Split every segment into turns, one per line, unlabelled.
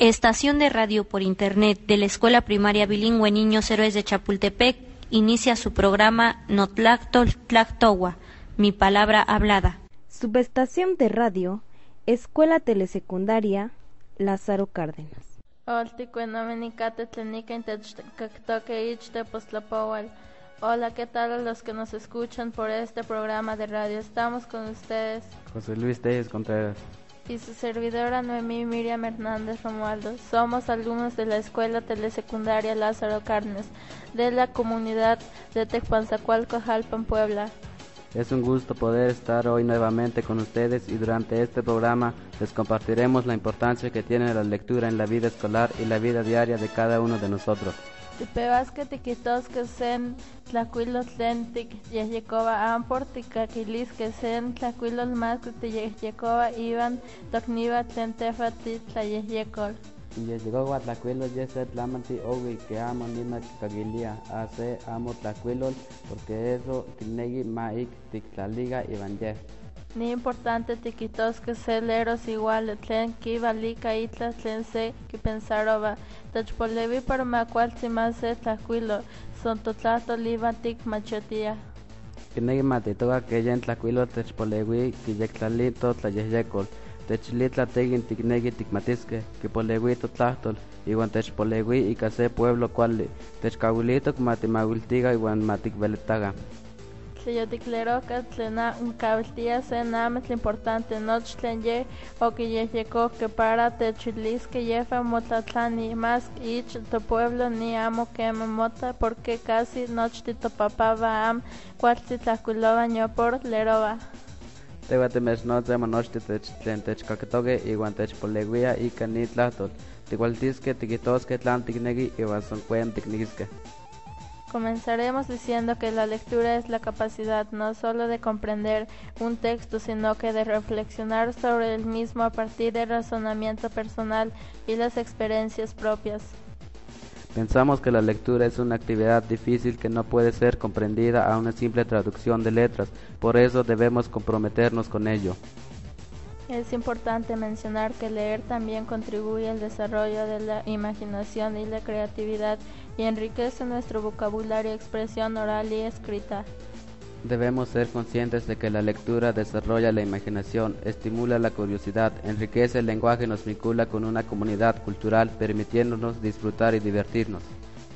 Estación de radio por Internet de la Escuela Primaria Bilingüe Niños Héroes de Chapultepec inicia su programa Notlactol Tlactogua, mi palabra hablada.
Subestación de radio, Escuela Telesecundaria Lázaro Cárdenas.
Hola, ¿qué tal a los que nos escuchan por este programa de radio? Estamos con ustedes.
José Luis Telles Contreras
y su servidora Noemí Miriam Hernández Romualdo. Somos alumnos de la Escuela Telesecundaria Lázaro Carnes de la comunidad de Tecpanzacualco, Jalpan, Puebla.
Es un gusto poder estar hoy nuevamente con ustedes y durante este programa les compartiremos la importancia que tiene la lectura en la vida escolar y la vida diaria de cada uno de nosotros.
Tipewaska tikitoska sen tlakuilol tlen tikyehyekowa ampor que sen tlakuilol más tikyehyekowa iwan tokniwa tlen tefa titlayehyekol.
Yeyekowa tlakuilol yese tlamanti owi que amo nima kagilia hace amo tlakuilol porque eso tinegi maik tiktlaliga iwan yeh.
Ni importante tikitosque celeros igual tlen kivalika itla tlen se kipensaroba techpolevi para makualtzi más se tlakuilo son totlahtol iwan tikmachotia.
Kinegi matitoka que yen tlakuilo techpolewi kiyektlali totlayehyekol techilitla tegin tiknegi tikmatiske kipolewi totlahtol iwan techpolewi ika se pueblo kuali techkawilitok matimawiltiga iwan matikveletaga
tleyotikleroka tlena nkawiltia se nametl importante noch tlen ye que para techilisque yefa motlatlani más ich to pueblo ni amo kema mota porque casi noch titopapaba am kualtli tlahkuilowa ñopor leroba.
Tewa temechnotza monochti tlen techkakitoke iwan techpolewia ika ni tlahtol. Tikualtiskeh tikihtoskeh tlan tikneki iwan son kuen tiknekiskeh.
Comenzaremos diciendo que la lectura es la capacidad no solo de comprender un texto, sino que de reflexionar sobre el mismo a partir del razonamiento personal y las experiencias propias.
Pensamos que la lectura es una actividad difícil que no puede ser comprendida a una simple traducción de letras, por eso debemos comprometernos con ello.
Es importante mencionar que leer también contribuye al desarrollo de la imaginación y la creatividad y enriquece nuestro vocabulario, expresión oral y escrita.
Debemos ser conscientes de que la lectura desarrolla la imaginación, estimula la curiosidad, enriquece el lenguaje y nos vincula con una comunidad cultural, permitiéndonos disfrutar y divertirnos.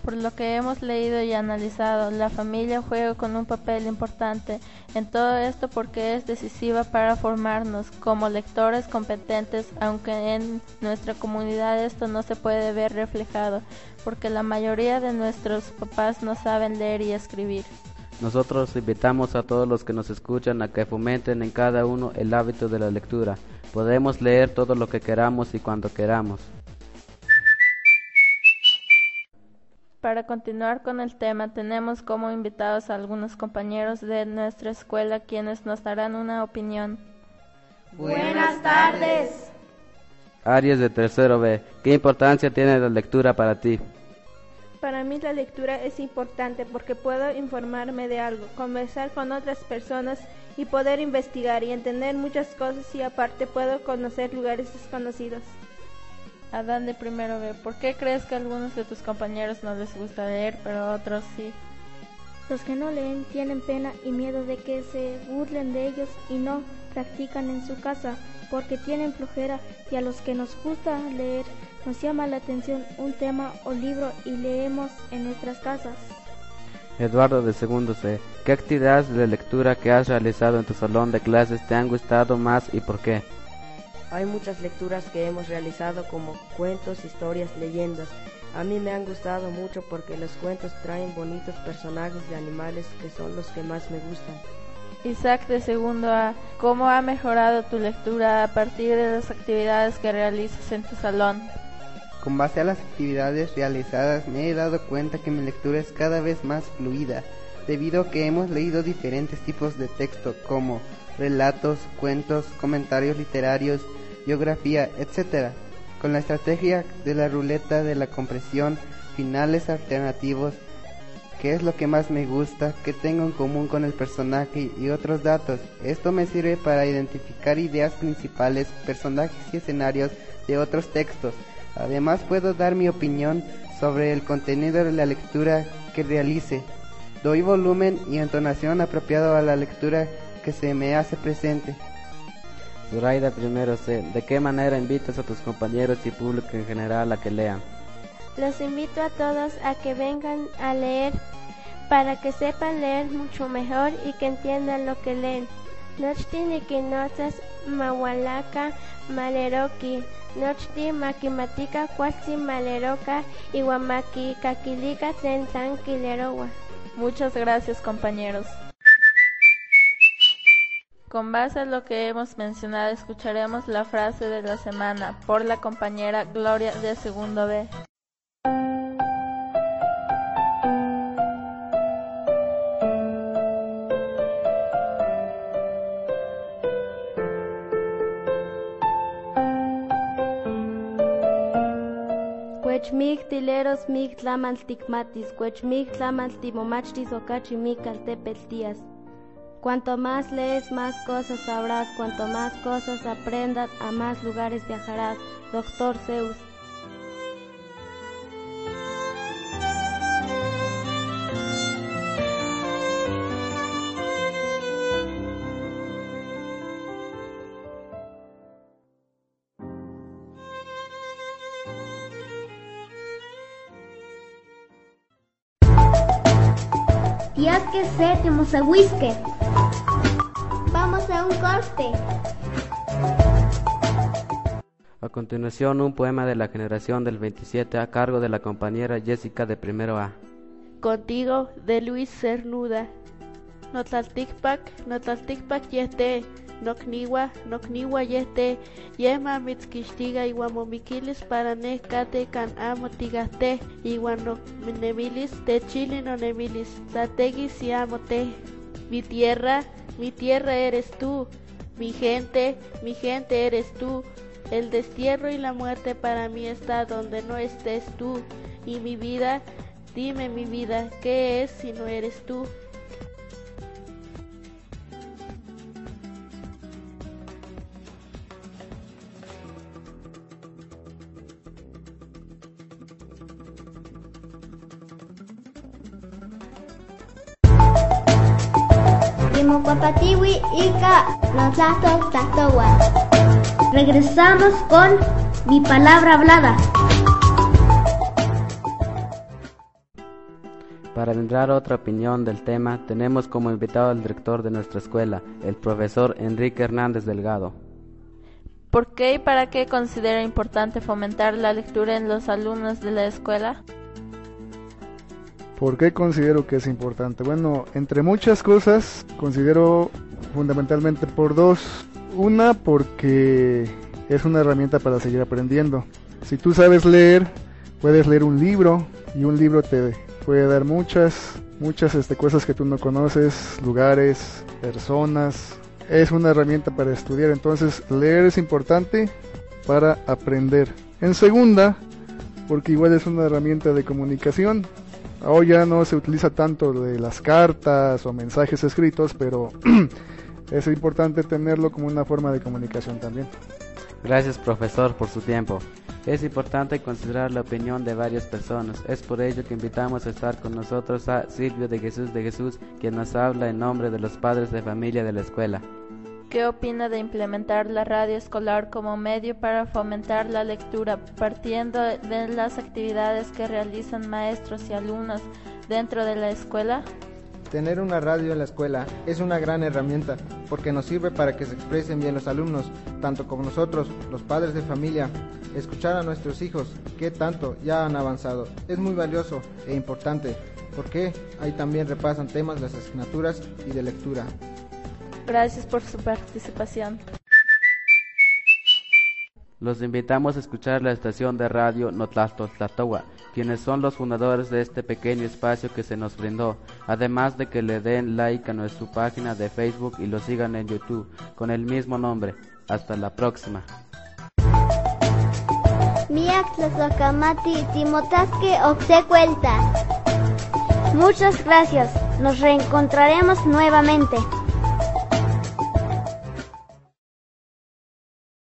Por lo que hemos leído y analizado, la familia juega con un papel importante en todo esto porque es decisiva para formarnos como lectores competentes, aunque en nuestra comunidad esto no se puede ver reflejado, porque la mayoría de nuestros papás no saben leer y escribir.
Nosotros invitamos a todos los que nos escuchan a que fomenten en cada uno el hábito de la lectura. Podemos leer todo lo que queramos y cuando queramos.
Para continuar con el tema, tenemos como invitados a algunos compañeros de nuestra escuela quienes nos darán una opinión.
Buenas tardes.
Aries de tercero B, ¿qué importancia tiene la lectura para ti?
Para mí la lectura es importante porque puedo informarme de algo, conversar con otras personas y poder investigar y entender muchas cosas y aparte puedo conocer lugares desconocidos.
Adán de primero B, ¿por qué crees que a algunos de tus compañeros no les gusta leer, pero a otros sí?
Los que no leen tienen pena y miedo de que se burlen de ellos y no practican en su casa porque tienen flojera y a los que nos gusta leer nos llama la atención un tema o libro y leemos en nuestras casas.
Eduardo de segundo C, ¿qué actividades de lectura que has realizado en tu salón de clases te han gustado más y por qué?
Hay muchas lecturas que hemos realizado como cuentos, historias, leyendas. A mí me han gustado mucho porque los cuentos traen bonitos personajes de animales que son los que más me gustan.
Isaac de segundo A, ¿cómo ha mejorado tu lectura a partir de las actividades que realizas en tu salón?
Con base a las actividades realizadas me he dado cuenta que mi lectura es cada vez más fluida, debido a que hemos leído diferentes tipos de texto como relatos, cuentos, comentarios literarios, biografía, etc. Con la estrategia de la ruleta de la compresión, finales alternativos, qué es lo que más me gusta, qué tengo en común con el personaje y otros datos. Esto me sirve para identificar ideas principales, personajes y escenarios de otros textos. Además puedo dar mi opinión sobre el contenido de la lectura que realice. Doy volumen y entonación apropiado a la lectura que se me hace presente.
Zoraida primero C. ¿De qué manera invitas a tus compañeros y público en general a que lean?
Los invito a todos a que vengan a leer para que sepan leer mucho mejor y que entiendan lo que leen. Nochti niquinotzas mawalaka maleroki, nochti makimatika cualzi maleroka iwamaki kakilika tlen kilerowa.
Muchas gracias compañeros. Con base a lo que hemos mencionado, escucharemos la frase de la semana por la compañera Gloria de Segundo B.
Cuechmig tileros mig tlamal ticmatis, cuechmig tlamal timomachtis ocachi mig caltepeltías. Cuanto más lees, más cosas sabrás, cuanto más cosas aprendas, a más lugares viajarás. Doctor Zeus.
Tías que sé, whisky.
Vamos a un corte.
A continuación, un poema de la generación del 27 a cargo de la compañera Jessica de primero A.
Contigo, de Luis Cernuda. Notlalticpac, notlalticpac yeste, nocniwa, nocniwa yeste, yema mitzquixtiga iwan momiquilis para kate can amo tigaste, iwan no nemilis, te chili no nemilis, Mi tierra, mi tierra eres tú, mi gente, mi gente eres tú. El destierro y la muerte para mí está donde no estés tú. Y mi vida, dime mi vida, ¿qué es si no eres tú?
Regresamos con mi palabra hablada.
Para brindar otra opinión del tema, tenemos como invitado al director de nuestra escuela, el profesor Enrique Hernández Delgado.
¿Por qué y para qué considera importante fomentar la lectura en los alumnos de la escuela?
¿Por qué considero que es importante? Bueno, entre muchas cosas, considero fundamentalmente por dos. Una, porque es una herramienta para seguir aprendiendo. Si tú sabes leer, puedes leer un libro y un libro te puede dar muchas, muchas este, cosas que tú no conoces, lugares, personas. Es una herramienta para estudiar, entonces leer es importante para aprender. En segunda, porque igual es una herramienta de comunicación. Hoy ya no se utiliza tanto de las cartas o mensajes escritos, pero es importante tenerlo como una forma de comunicación también.
Gracias profesor por su tiempo. Es importante considerar la opinión de varias personas. Es por ello que invitamos a estar con nosotros a Silvio de Jesús de Jesús, quien nos habla en nombre de los padres de familia de la escuela.
¿Qué opina de implementar la radio escolar como medio para fomentar la lectura, partiendo de las actividades que realizan maestros y alumnos dentro de la escuela?
Tener una radio en la escuela es una gran herramienta porque nos sirve para que se expresen bien los alumnos, tanto como nosotros, los padres de familia. Escuchar a nuestros hijos, que tanto ya han avanzado, es muy valioso e importante porque ahí también repasan temas las asignaturas y de lectura.
Gracias por su participación.
Los invitamos a escuchar la estación de radio Notlasto Tlatowa, quienes son los fundadores de este pequeño espacio que se nos brindó, además de que le den like a nuestra página de Facebook y lo sigan en YouTube con el mismo nombre. Hasta la próxima.
Muchas gracias. Nos reencontraremos nuevamente.